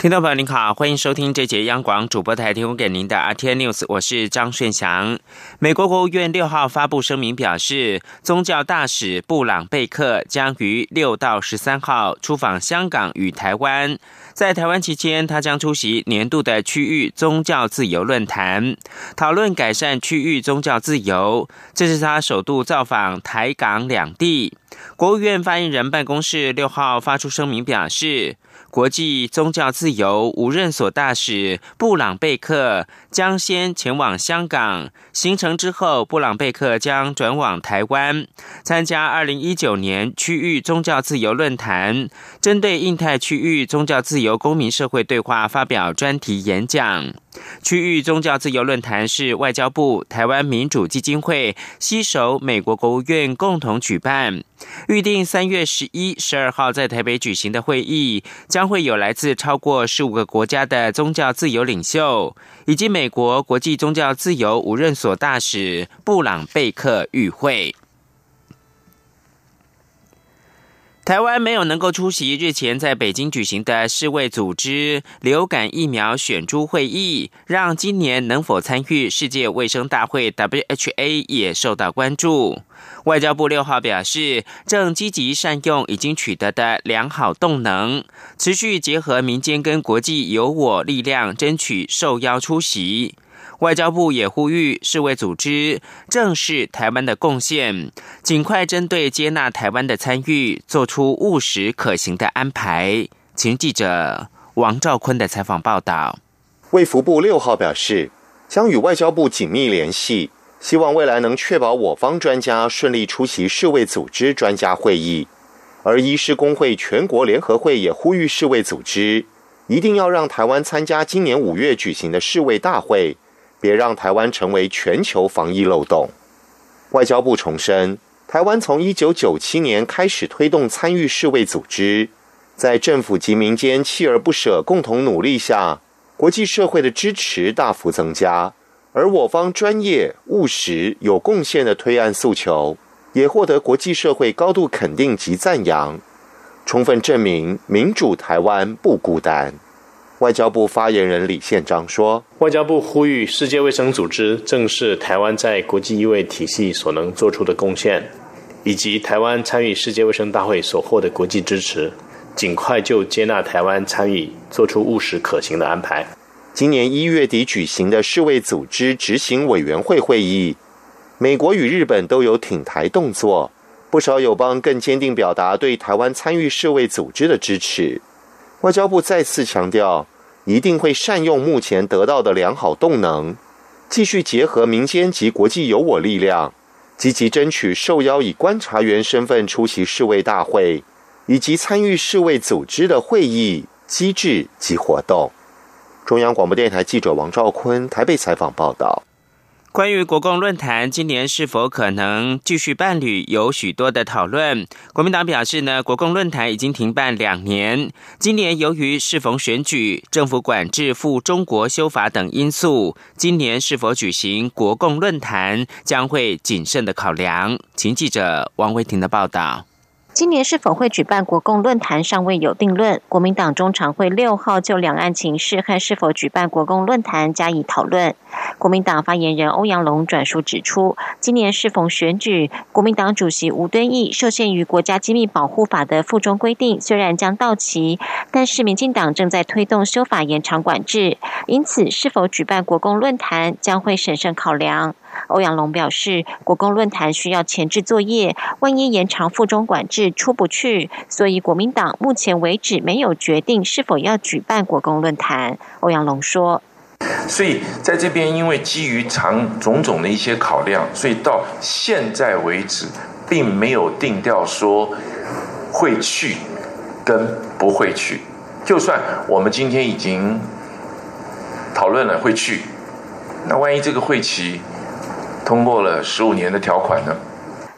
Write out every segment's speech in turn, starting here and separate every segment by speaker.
Speaker 1: 听众朋友您好，欢迎收听这节央广主播台提供给您的 RT News，我是张顺祥。美国国务院六号发布声明表示，宗教大使布朗贝克将于六到十三号出访香港与台湾，在台湾期间，他将出席年度的区域宗教自由论坛，讨论改善区域宗教自由。这是他首度造访台港两地。国务院发言人办公室六号发出声明表示。国际宗教自由无任所大使布朗贝克将先前往香港，行程之后，布朗贝克将转往台湾，参加二零一九年区域宗教自由论坛，针对印太区域宗教自由公民社会对话发表专题演讲。区域宗教自由论坛是外交部台湾民主基金会携手美国国务院共同举办，预定三月十一、十二号在台北举行的会议，将将会有来自超过十五个国家的宗教自由领袖，以及美国国际宗教自由无任所大使布朗贝克与会。台湾没有能够出席日前在北京举行的世卫组织流感疫苗选株会议，让今年能否参与世界卫生大会 （WHA） 也受到关注。外交部六号表示，正积极善用已经取得的良好动能，持续结合民间跟国际有我力量，争取受邀出席。外交部也呼吁世卫组织正视台湾的贡献，尽快针对接纳台湾的参与，做出务实可行的安排。请记者王兆坤的采访报道。
Speaker 2: 卫福部六号表示，将与外交部紧密联系，希望未来能确保我方专家顺利出席世卫组织专家会议。而医师工会全国联合会也呼吁世卫组织一定要让台湾参加今年五月举行的世卫大会。别让台湾成为全球防疫漏洞。外交部重申，台湾从一九九七年开始推动参与世卫组织，在政府及民间锲而不舍共同努力下，国际社会的支持大幅增加，而我方专业、务实、有贡献的推案诉求，也获得国际社会高度肯定及赞扬，充分证明民主台湾不孤单。外交部发言人李宪章说：“
Speaker 3: 外交部呼吁世界卫生组织正视台湾在国际医卫体系所能做出的贡献，以及台湾参与世界卫生大会所获的国际支持，尽快就接纳台湾参与做出务实可行的安排。”
Speaker 2: 今年一月底举行的世卫组织执行委员会会议，美国与日本都有挺台动作，不少友邦更坚定表达对台湾参与世卫组织的支持。外交部再次强调，一定会善用目前得到的良好动能，继续结合民间及国际有我力量，积极争取受邀以观察员身份出席世卫大会，以及参与世卫组织的会议机制及活动。中央广播电台记者王兆坤台北采访报道。
Speaker 1: 关于国共论坛今年是否可能继续办理，有许多的讨论。国民党表示呢，国共论坛已经停办两年，今年由于适逢选举、政府管制、赴中国修法等因素，今年是否举行国共论坛将会谨慎的考量。请记者王维婷的报道。
Speaker 4: 今年是否会举办国共论坛尚未有定论。国民党中常会六号就两岸情势和是否举办国共论坛加以讨论。国民党发言人欧阳龙转述指出，今年适逢选举，国民党主席吴敦义受限于国家机密保护法的附中规定，虽然将到期，但是民进党正在推动修法延长管制，因此是否举办国共论坛将会审慎考量。欧阳龙表示，国共论坛需要前置作业，万一延长附中管制出不去，所以国民党目前为止没有决定是否要举办国共论坛。欧阳龙说：“
Speaker 5: 所以在这边，因为基于长种种的一些考量，所以到现在为止，并没有定调说会去跟不会去。就算我们今天已经讨论了会去，那万一这个会期……”通过了十五年的条款呢？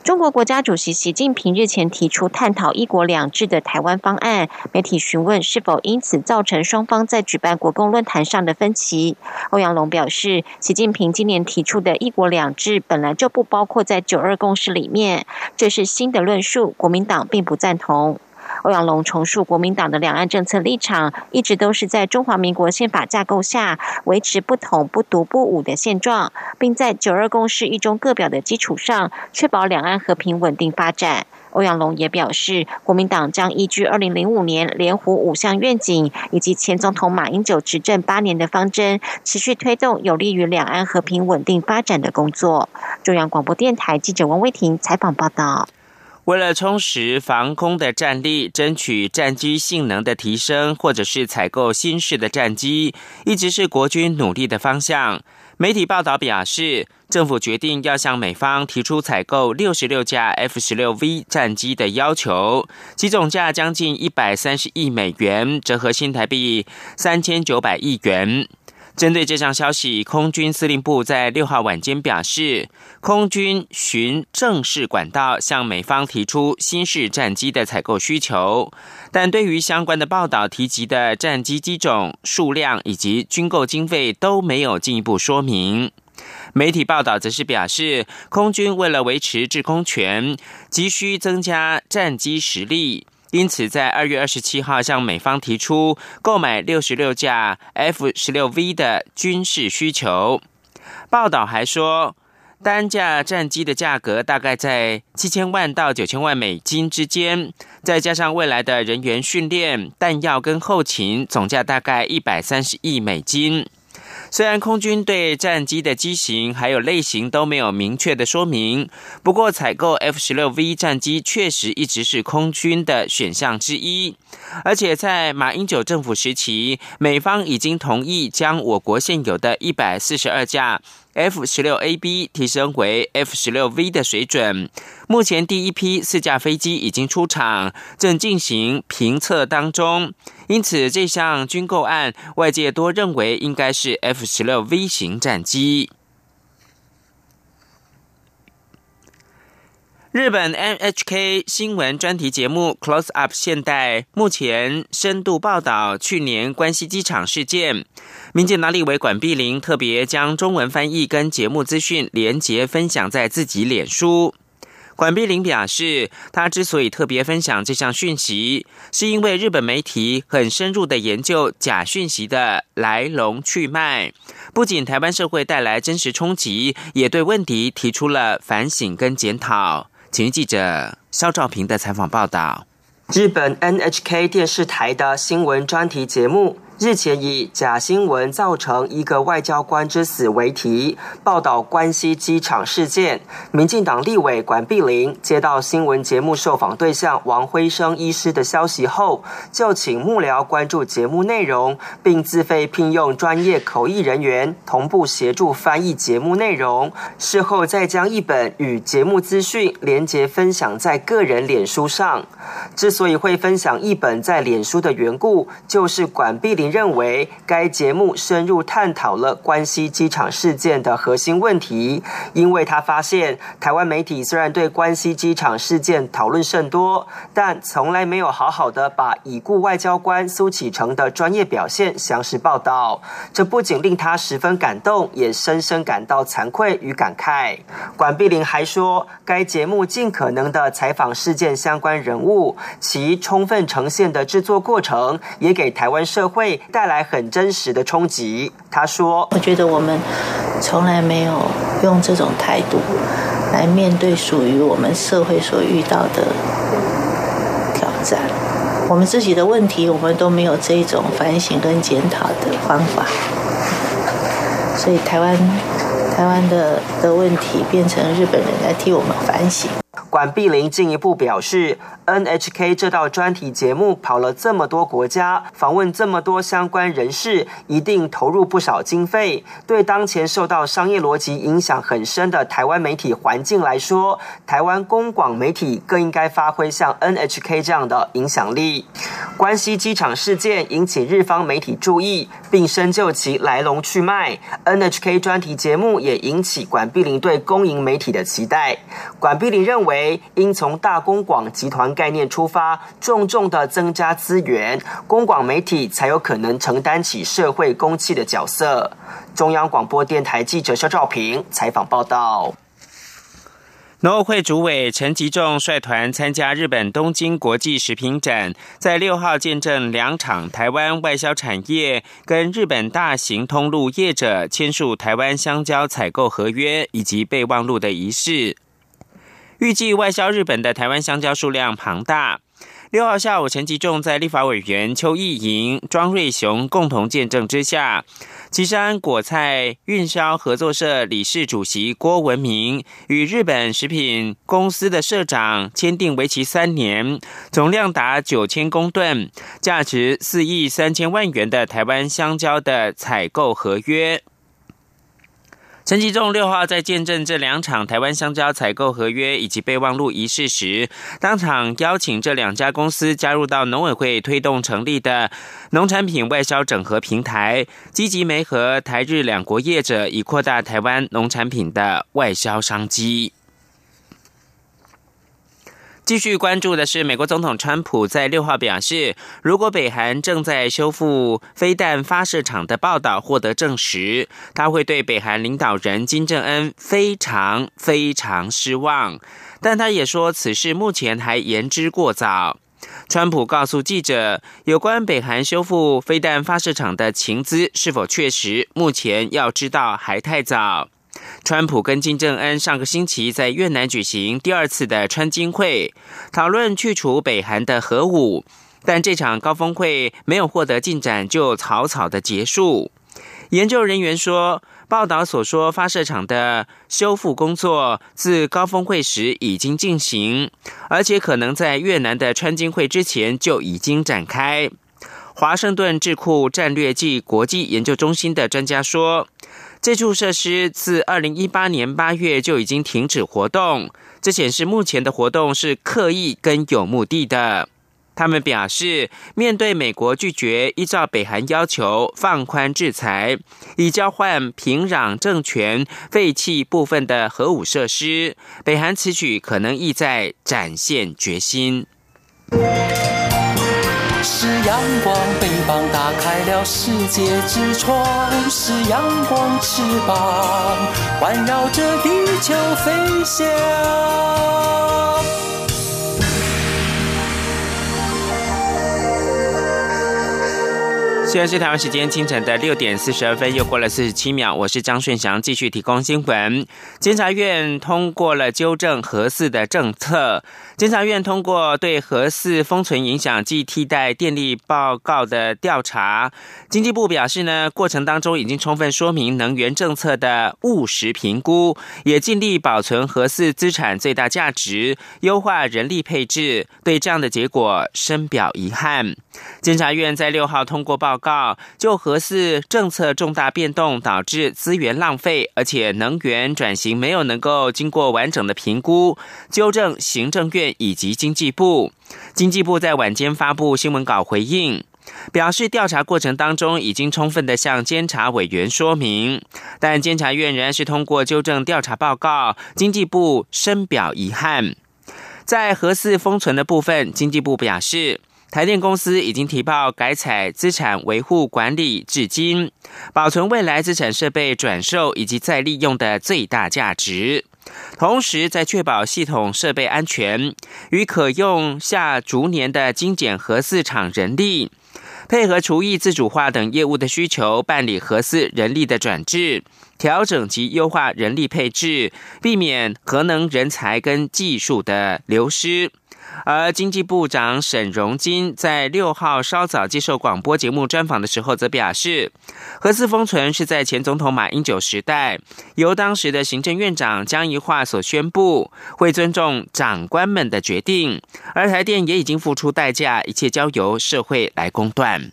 Speaker 4: 中国国家主席习近平日前提出探讨“一国两制”的台湾方案，媒体询问是否因此造成双方在举办国共论坛上的分歧。欧阳龙表示，习近平今年提出的一国两制本来就不包括在九二共识里面，这是新的论述，国民党并不赞同。欧阳龙重述，国民党的两岸政策立场一直都是在中华民国宪法架构下维持不统、不独、不武的现状，并在九二共识一中各表的基础上，确保两岸和平稳定发展。欧阳龙也表示，国民党将依据二零零五年连湖五项愿景以及前总统马英九执政八年的方针，持续推动有利于两岸和平稳定发展的工作。中央广播电台记者王威婷采访报道。
Speaker 1: 为了充实防空的战力，争取战机性能的提升，或者是采购新式的战机，一直是国军努力的方向。媒体报道表示，政府决定要向美方提出采购六十六架 F 十六 V 战机的要求，其总价将近一百三十亿美元，折合新台币三千九百亿元。针对这项消息，空军司令部在六号晚间表示，空军循正式管道向美方提出新式战机的采购需求，但对于相关的报道提及的战机机种、数量以及军购经费都没有进一步说明。媒体报道则是表示，空军为了维持制空权，急需增加战机实力。因此，在二月二十七号向美方提出购买六十六架 F 十六 V 的军事需求。报道还说，单架战机的价格大概在七千万到九千万美金之间，再加上未来的人员训练、弹药跟后勤，总价大概一百三十亿美金。虽然空军对战机的机型还有类型都没有明确的说明，不过采购 F 十六 V 战机确实一直是空军的选项之一。而且在马英九政府时期，美方已经同意将我国现有的一百四十二架。F 十六 AB 提升为 F 十六 V 的水准，目前第一批四架飞机已经出厂，正进行评测当中。因此，这项军购案，外界多认为应该是 F 十六 V 型战机。日本 NHK 新闻专题节目《Close Up 现代》目前深度报道去年关西机场事件。民进党立委管碧玲特别将中文翻译跟节目资讯连结分享在自己脸书。管碧玲表示，他之所以特别分享这项讯息，是因为日本媒体很深入的研究假讯息的来龙去脉，不仅台湾社会带来真实冲击，也对问题提出了反省跟检讨。请记者肖兆平的采访报道。
Speaker 6: 日本 NHK 电视台的新闻专题节目。日前以“假新闻造成一个外交官之死”为题，报道关西机场事件。民进党立委管碧玲接到新闻节目受访对象王辉生医师的消息后，就请幕僚关注节目内容，并自费聘用专业口译人员同步协助翻译节目内容。事后再将一本与节目资讯连结分享在个人脸书上。之所以会分享一本在脸书的缘故，就是管碧玲。认为该节目深入探讨了关西机场事件的核心问题，因为他发现台湾媒体虽然对关西机场事件讨论甚多，但从来没有好好的把已故外交官苏启成的专业表现详实报道。这不仅令他十分感动，也深深感到惭愧与感慨。管碧玲还说，该节目尽可能的采访事件相关人物，其充分呈现的制作过程，也给台湾社会。带来很真实的冲击。他说：“
Speaker 7: 我觉得我们从来没有用这种态度来面对属于我们社会所遇到的挑战。我们自己的问题，我们都没有这种反省跟检讨的方法。所以，台湾台湾的的问题变成日本人来替我们反省。”
Speaker 6: 管碧玲进一步表示，NHK 这道专题节目跑了这么多国家，访问这么多相关人士，一定投入不少经费。对当前受到商业逻辑影响很深的台湾媒体环境来说，台湾公广媒体更应该发挥像 NHK 这样的影响力。关西机场事件引起日方媒体注意，并深究其来龙去脉。NHK 专题节目也引起管碧玲对公营媒体的期待。管碧玲认为，应从大公广集团概念出发，重重的增加资源，公广媒体才有可能承担起社会公器的角色。中央广播电台记者肖兆平采访报道。
Speaker 1: 农委会主委陈吉仲率团参加日本东京国际食品展，在六号见证两场台湾外销产业跟日本大型通路业者签署台湾香蕉采购合约以及备忘录的仪式。预计外销日本的台湾香蕉数量庞大。六号下午，陈吉仲在立法委员邱毅莹、庄瑞雄共同见证之下，岐山果菜运销合作社理事主席郭文明与日本食品公司的社长签订为期三年、总量达九千公吨、价值四亿三千万元的台湾香蕉的采购合约。陈吉仲六号在见证这两场台湾香蕉采购合约以及备忘录仪式时，当场邀请这两家公司加入到农委会推动成立的农产品外销整合平台，积极媒合台日两国业者，以扩大台湾农产品的外销商机。继续关注的是，美国总统川普在六号表示，如果北韩正在修复飞弹发射场的报道获得证实，他会对北韩领导人金正恩非常非常失望。但他也说，此事目前还言之过早。川普告诉记者，有关北韩修复飞弹发射场的情资是否确实，目前要知道还太早。川普跟金正恩上个星期在越南举行第二次的川金会，讨论去除北韩的核武，但这场高峰会没有获得进展，就草草的结束。研究人员说，报道所说发射场的修复工作自高峰会时已经进行，而且可能在越南的川金会之前就已经展开。华盛顿智库战略暨国际研究中心的专家说。这处设施自二零一八年八月就已经停止活动，这显示目前的活动是刻意跟有目的的。他们表示，面对美国拒绝依照北韩要求放宽制裁，以交换平壤政权废弃部分的核武设施，北韩此举可能意在展现决心。阳光，翅膀打开了世界之窗；是阳光，翅膀环绕着地球飞翔。现在是台湾时间清晨的六点四十二分，又过了四十七秒。我是张顺祥，继续提供新闻。监察院通过了纠正核四的政策。监察院通过对核四封存影响及替代电力报告的调查。经济部表示呢，过程当中已经充分说明能源政策的务实评估，也尽力保存核四资产最大价值，优化人力配置。对这样的结果深表遗憾。监察院在六号通过报告，就核四政策重大变动导致资源浪费，而且能源转型没有能够经过完整的评估，纠正行政院。以及经济部，经济部在晚间发布新闻稿回应，表示调查过程当中已经充分的向监察委员说明，但监察院仍然是通过纠正调查报告，经济部深表遗憾。在核四封存的部分，经济部表示，台电公司已经提报改采资产维护管理至今，保存未来资产设备转售以及再利用的最大价值。同时，在确保系统设备安全与可用下逐年的精简核四厂人力，配合厨艺自主化等业务的需求，办理核四人力的转制，调整及优化人力配置，避免核能人才跟技术的流失。而经济部长沈荣金在六号稍早接受广播节目专访的时候，则表示，核四封存是在前总统马英九时代由当时的行政院长江宜桦所宣布，会尊重长官们的决定，而台电也已经付出代价，一切交由社会来公断。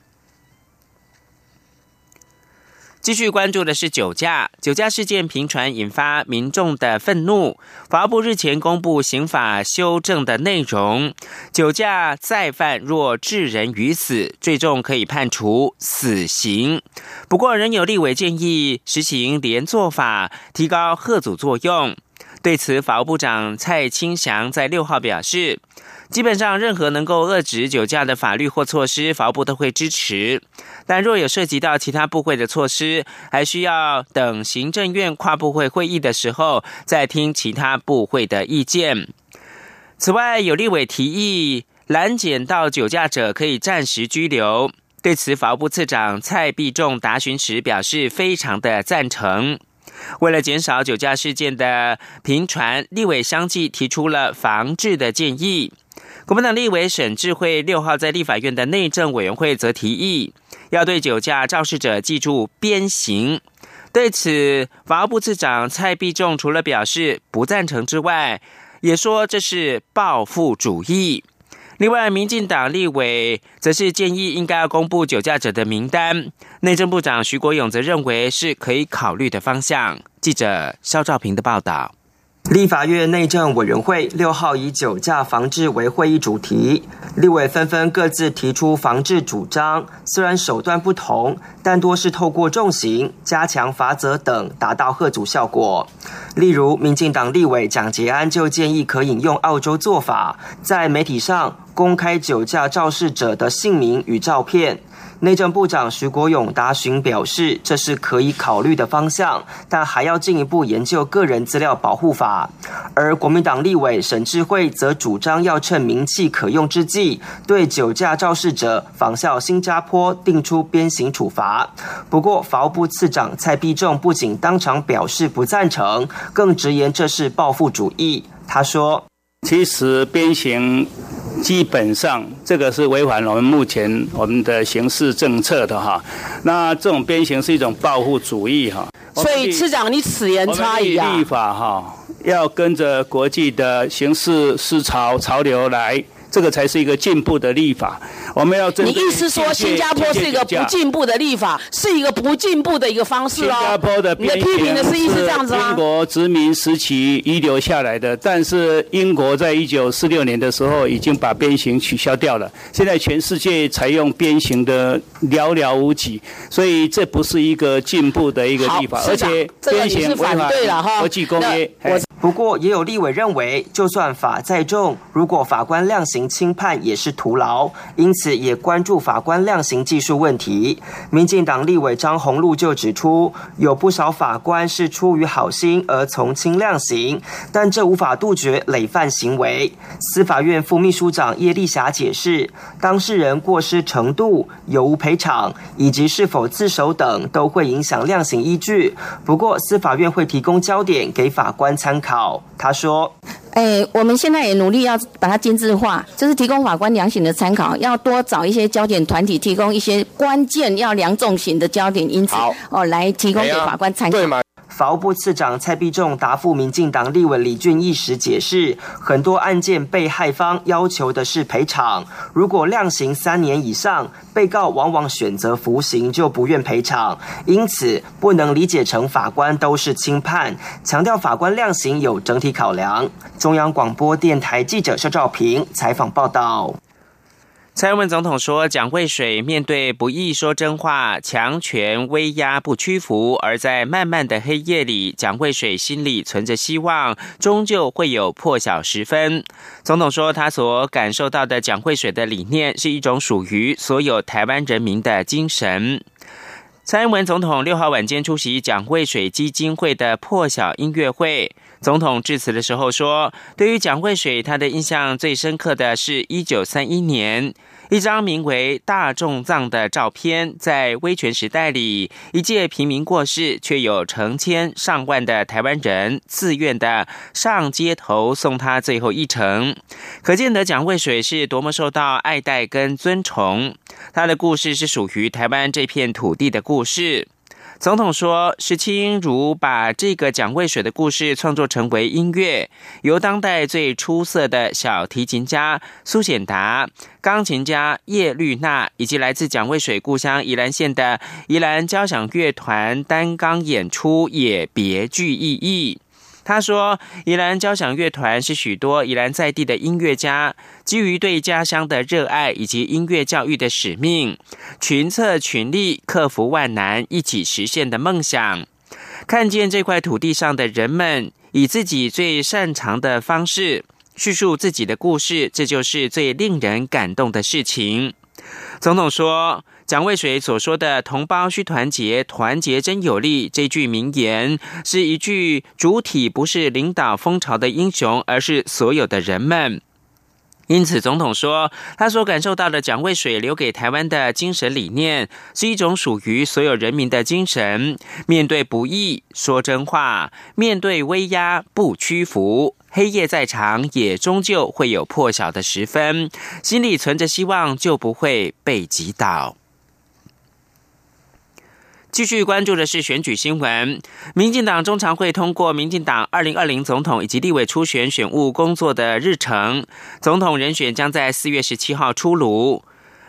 Speaker 1: 继续关注的是酒驾，酒驾事件频传，引发民众的愤怒。法务部日前公布刑法修正的内容，酒驾再犯若致人于死，最重可以判处死刑。不过，仍有立委建议实行连坐法，提高贺阻作用。对此，法务部长蔡清祥在六号表示。基本上，任何能够遏制酒驾的法律或措施，法务部都会支持。但若有涉及到其他部会的措施，还需要等行政院跨部会会议的时候，再听其他部会的意见。此外，有立委提议拦检到酒驾者可以暂时拘留。对此，法务部次长蔡必仲答询时表示，非常的赞成。为了减少酒驾事件的频传，立委相继提出了防治的建议。国民党立委沈智慧六号在立法院的内政委员会则提议，要对酒驾肇事者记住鞭刑。对此，法务部次长蔡必仲除了表示不赞成之外，也说这是报复主义。另外，民进党立委则是建议应该要公布酒驾者的名单。内政部长徐国勇则认为是可以考虑的方向。记者肖兆平的报道。
Speaker 6: 立法院内政委员会六号以酒驾防治为会议主题，立委纷纷各自提出防治主张。虽然手段不同，但多是透过重刑、加强罚则等达到贺阻效果。例如，民进党立委蒋捷安就建议可引用澳洲做法，在媒体上公开酒驾肇事者的姓名与照片。内政部长徐国勇答询表示，这是可以考虑的方向，但还要进一步研究个人资料保护法。而国民党立委沈智慧则主张要趁名气可用之际，对酒驾肇事者仿效新加坡定出鞭刑处罚。不过，法务部次长蔡必仲不仅当场表示不赞成，更直言这是报复主义。他说：“其实鞭刑。”基本上，这个是违反我们目前我们的刑事政策的哈。那这种鞭刑是一种报复主义哈。
Speaker 8: 所以，市长，你此言差矣啊！
Speaker 6: 立法哈，要跟着国际的刑事思潮潮流来。这个才是一个进步的立法。我们要
Speaker 8: 你意思说新加坡是一个不进步的立法，是一个不进步的一个方式哦。
Speaker 6: 新加坡的
Speaker 8: 你的批评的是意思这样子吗？
Speaker 6: 英国殖民时期遗留下来的，但是英国在一九四六年的时候已经把鞭刑取消掉了。现在全世界采用鞭刑的寥寥无几，所以这不是一个进步的一个立法，而且鞭刑违反国际公约。不过，也有立委认为，就算法再重，如果法官量刑轻判也是徒劳，因此也关注法官量刑技术问题。民进党立委张宏禄就指出，有不少法官是出于好心而从轻量刑，但这无法杜绝累犯行为。司法院副秘书长叶丽霞解释，当事人过失程度、有无赔偿以及是否自首等，都会影响量刑依据。不过，司法院会提供焦点给法官参考。他说：“
Speaker 8: 哎，我们现在也努力要把它精致化，就是提供法官量刑的参考，要多找一些焦点团体，提供一些关键要量重刑的焦点因子，哦，来提供给法官参考。”
Speaker 6: 法务部次长蔡必仲答复民进党立委李俊义时解释，很多案件被害方要求的是赔偿，如果量刑三年以上，被告往往选择服刑就不愿赔偿，因此不能理解成法官都是轻判，强调法官量刑有整体考量。中央广播电台记者肖兆平采访报道。
Speaker 1: 蔡英文总统说：“蒋渭水面对不易说真话，强权威压不屈服，而在漫漫的黑夜里，蒋渭水心里存着希望，终究会有破晓时分。”总统说：“他所感受到的蒋渭水的理念，是一种属于所有台湾人民的精神。”蔡英文总统六号晚间出席蒋渭水基金会的破晓音乐会。总统致辞的时候说：“对于蒋渭水，他的印象最深刻的是一九三一年。”一张名为“大众葬”的照片，在威权时代里，一介平民过世，却有成千上万的台湾人自愿的上街头送他最后一程。可见得蒋渭水是多么受到爱戴跟尊崇。他的故事是属于台湾这片土地的故事。总统说：“石清如把这个蒋渭水的故事创作成为音乐，由当代最出色的小提琴家苏显达、钢琴家叶绿娜，以及来自蒋渭水故乡宜兰县的宜兰交响乐团担纲演出，也别具意义。”他说：“宜兰交响乐团是许多宜兰在地的音乐家，基于对家乡的热爱以及音乐教育的使命，群策群力，克服万难，一起实现的梦想。看见这块土地上的人们以自己最擅长的方式叙述自己的故事，这就是最令人感动的事情。”总统说。蒋渭水所说的“同胞需团结，团结真有力”这句名言，是一句主体不是领导风潮的英雄，而是所有的人们。因此，总统说，他所感受到的蒋渭水留给台湾的精神理念，是一种属于所有人民的精神：面对不易说真话，面对威压不屈服，黑夜再长也终究会有破晓的时分，心里存着希望，就不会被击倒。继续关注的是选举新闻。民进党中常会通过民进党二零二零总统以及立委初选选务工作的日程，总统人选将在四月十七号出炉。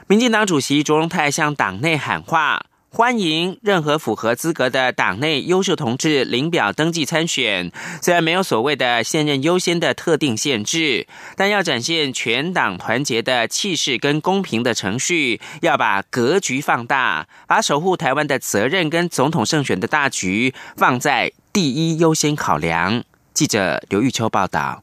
Speaker 1: 民进党主席卓荣泰向党内喊话。欢迎任何符合资格的党内优秀同志领表登记参选。虽然没有所谓的现任优先的特定限制，但要展现全党团结的气势跟公平的程序，要把格局放大，把守护台湾的责任跟总统胜选的大局放在第一优先考量。记者刘玉秋报道。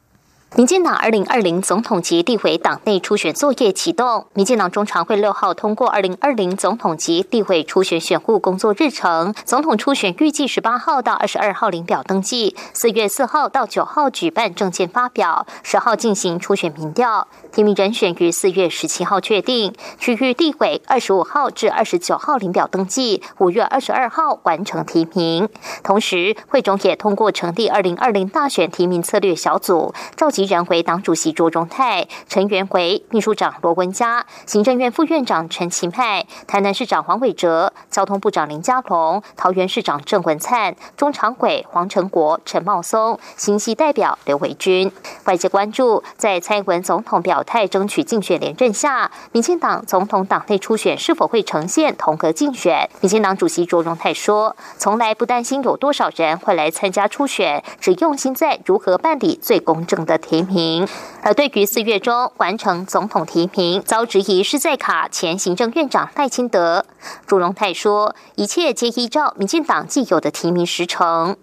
Speaker 9: 民进党二零二零总统及立委党内初选作业启动。民进党中常会六号通过二零二零总统及立委初选选务工作日程。总统初选预计十八号到二十二号领表登记，四月四号到九号举办证件发表，十号进行初选民调。提名人选于四月十七号确定。区域地委二十五号至二十九号领表登记，五月二十二号完成提名。同时，会中也通过成立二零二零大选提名策略小组，召集。人为党主席卓荣泰，成员为秘书长罗文嘉、行政院副院长陈其迈、台南市长黄伟哲、交通部长林佳龙、桃园市长郑文灿、中常委黄成国、陈茂松、新系代表刘维军。外界关注，在蔡英文总统表态争取竞选连任下，民进党总统党内初选是否会呈现同格竞选？民进党主席卓荣泰说：“从来不担心有多少人会来参加初选，只用心在如何办理最公正的提名。而对于四月中完成总统提名遭质疑是在卡前行政院长赖清德，朱荣泰说：“一切皆依照民进党既有的提名时程。”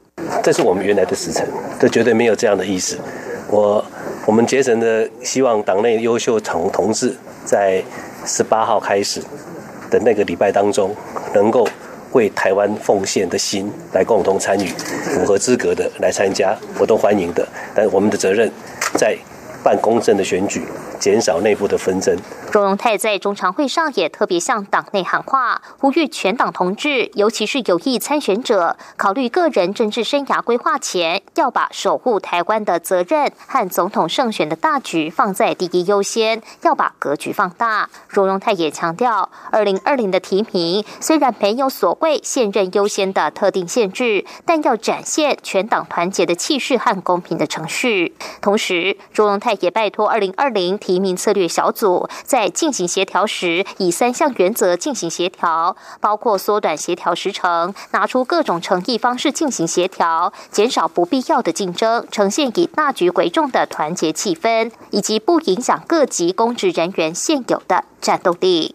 Speaker 10: 这是我们原来的时程，这绝对没有这样的意思。我我们竭诚的希望党内优秀同同志在十八号开始的那个礼拜当中，能够为台湾奉献的心来共同参与，符合资格的来参加，我都欢迎的。但我们的责任在办公正的选举。减少内部的纷争。
Speaker 9: 周荣泰在中常会上也特别向党内喊话，呼吁全党同志，尤其是有意参选者，考虑个人政治生涯规划前，要把守护台湾的责任和总统胜选的大局放在第一优先，要把格局放大。周荣泰也强调，二零二零的提名虽然没有所谓现任优先的特定限制，但要展现全党团结的气势和公平的程序。同时，周荣泰也拜托二零二零提。名策略小组在进行协调时，以三项原则进行协调，包括缩短协调时程，拿出各种诚意方式进行协调，减少不必要的竞争，呈现以大局为重的团结气氛，以及不影响各级公职人员现有的战斗力。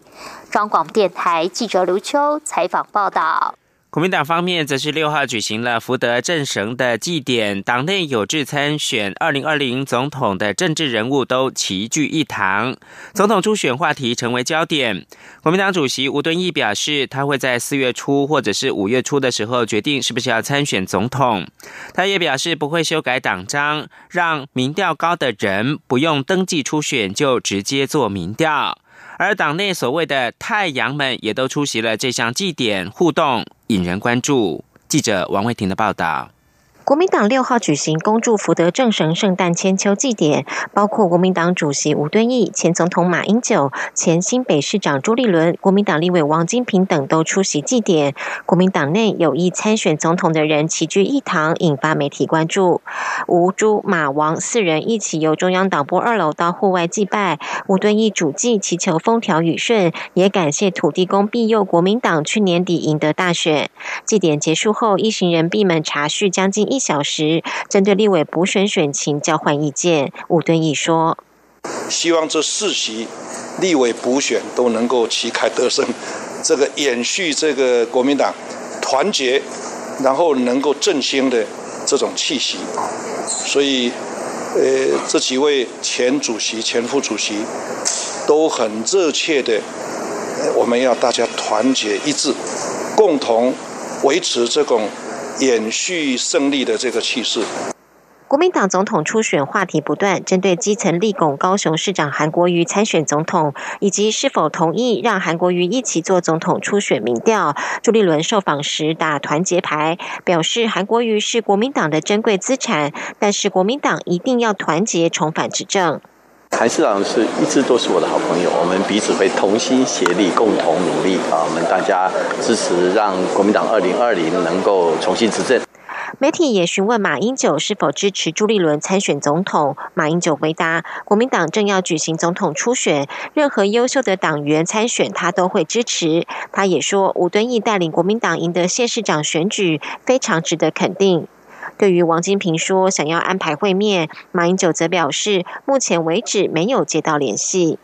Speaker 9: 中广电台记者刘秋采访报道。
Speaker 1: 国民党方面则是六号举行了福德政神的祭典，党内有志参选二零二零总统的政治人物都齐聚一堂，总统初选话题成为焦点。国民党主席吴敦义表示，他会在四月初或者是五月初的时候决定是不是要参选总统。他也表示不会修改党章，让民调高的人不用登记初选就直接做民调。而党内所谓的太阳们也都出席了这项祭典互动，引人关注。记者王慧婷的报道。
Speaker 4: 国民党六号举行恭祝福德正神圣诞千秋祭典，包括国民党主席吴敦义、前总统马英九、前新北市长朱立伦、国民党立委王金平等都出席祭典。国民党内有意参选总统的人齐聚一堂，引发媒体关注。吴、朱、马、王四人一起由中央党部二楼到户外祭拜。吴敦义主祭祈求风调雨顺，也感谢土地公庇佑国民党去年底赢得大选。祭典结束后，一行人闭门茶叙将近一。小时，针对立委补选选情交换意见。吴敦义说：“
Speaker 11: 希望这四席立委补选都能够旗开得胜，这个延续这个国民党团结，然后能够振兴的这种气息。所以，呃，这几位前主席、前副主席都很热切的，我们要大家团结一致，共同维持这种。”延续胜利的这个气势。
Speaker 4: 国民党总统初选话题不断，针对基层立拱高雄市长韩国瑜参选总统，以及是否同意让韩国瑜一起做总统初选民调，朱立伦受访时打团结牌，表示韩国瑜是国民党的珍贵资产，但是国民党一定要团结重返执政。
Speaker 12: 韩市长是一直都是我的好朋友，我们彼此会同心协力，共同努力啊！我们大家支持让国民党二零二零能够重新执政。
Speaker 4: 媒体也询问马英九是否支持朱立伦参选总统，马英九回答：国民党正要举行总统初选，任何优秀的党员参选，他都会支持。他也说，吴敦义带领国民党赢得县市长选举，非常值得肯定。对于王金平说想要安排会面，马英九则表示，目前为止没有接到联系。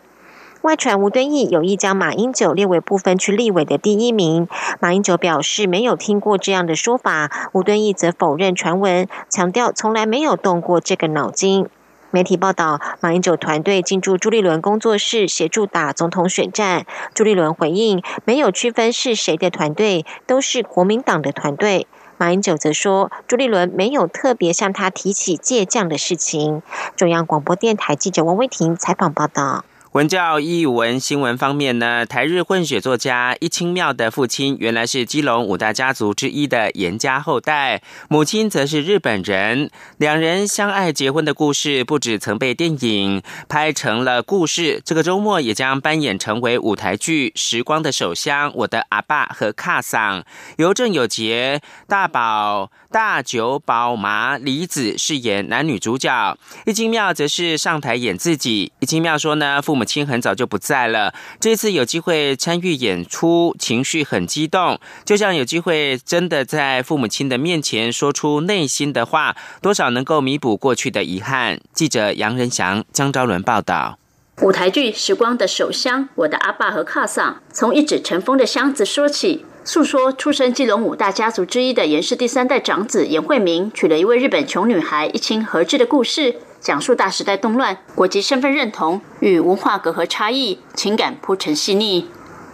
Speaker 4: 外传吴敦义有意将马英九列为部分区立委的第一名，马英九表示没有听过这样的说法，吴敦义则否认传闻，强调从来没有动过这个脑筋。媒体报道，马英九团队进驻朱立伦工作室协助打总统选战，朱立伦回应没有区分是谁的团队，都是国民党的团队。马英九则说，朱立伦没有特别向他提起借将的事情。中央广播电台记者王威婷采访报道。
Speaker 1: 文教译文新闻方面呢，台日混血作家一清妙的父亲原来是基隆五大家族之一的严家后代，母亲则是日本人。两人相爱结婚的故事不止曾被电影拍成了故事，这个周末也将扮演成为舞台剧《时光的手香》。我的阿爸和卡桑由郑有杰、大宝、大久保麻李子饰演男女主角，一清妙则是上台演自己。一清妙说呢，父母。亲很早就不在了，这次有机会参与演出，情绪很激动，就像有机会真的在父母亲的面前说出内心的话，多少能够弥补过去的遗憾。记者杨仁祥、江昭伦报道。
Speaker 13: 舞台剧《时光的手香》，我的阿爸和卡桑，从一纸尘封的箱子说起，诉说出身基隆五大家族之一的严氏第三代长子严惠明，娶了一位日本穷女孩一清合治的故事。讲述大时代动乱、国籍身份认同与文化隔阂差异，情感铺陈细腻。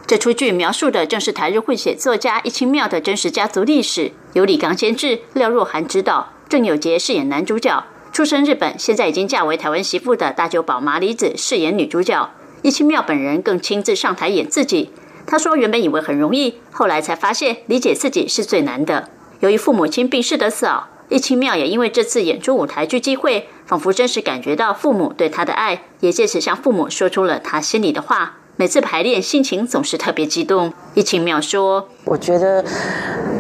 Speaker 13: 这出剧描述的正是台日混血作家一清妙的真实家族历史，由李刚监制，廖若涵执导，郑有杰饰演男主角。出身日本，现在已经嫁为台湾媳妇的大久保麻里子饰演女主角。一清妙本人更亲自上台演自己。他说：“原本以为很容易，后来才发现理解自己是最难的。由于父母亲病逝的早。”叶清妙也因为这次演出舞台剧机会，仿佛真实感觉到父母对他的爱，也借此向父母说出了他心里的话。每次排练，心情总是特别激动。叶清妙说：“
Speaker 14: 我觉得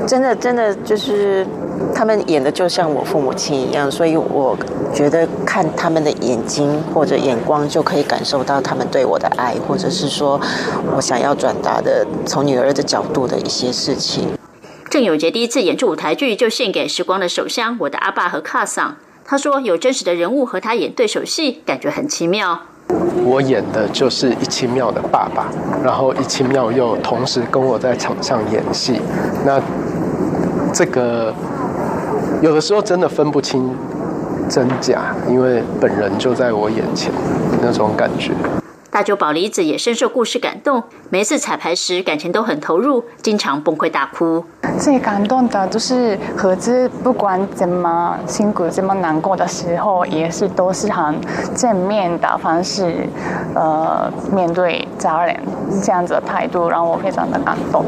Speaker 14: 真的真的就是他们演的就像我父母亲一样，所以我觉得看他们的眼睛或者眼光，就可以感受到他们对我的爱，或者是说我想要转达的从女儿的角度的一些事情。”
Speaker 13: 郑有杰第一次演出舞台剧，就献给时光的手香。我的阿爸和卡桑，他说有真实的人物和他演对手戏，感觉很奇妙。
Speaker 15: 我演的就是一清妙的爸爸，然后一清妙又同时跟我在场上演戏。那这个有的时候真的分不清真假，因为本人就在我眼前，那种感觉。
Speaker 13: 大久保离子也深受故事感动，每次彩排时感情都很投入，经常崩溃大哭。
Speaker 16: 最感动的就是何子，不管怎么辛苦、怎么难过的时候，也是都是很正面的方式，呃，面对家人这样子的态度，让我非常的感动。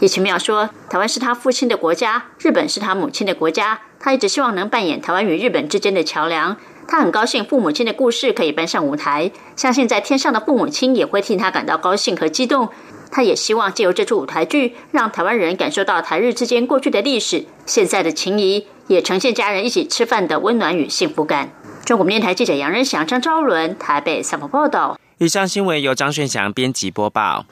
Speaker 13: 叶奇妙说：“台湾是他父亲的国家，日本是他母亲的国家，他一直希望能扮演台湾与日本之间的桥梁。”他很高兴父母亲的故事可以搬上舞台，相信在天上的父母亲也会替他感到高兴和激动。他也希望借由这出舞台剧，让台湾人感受到台日之间过去的历史、现在的情谊，也呈现家人一起吃饭的温暖与幸福感。中国电台记者杨仁祥、张昭伦台北采访报道。
Speaker 1: 以上新闻由张炫祥编辑播报。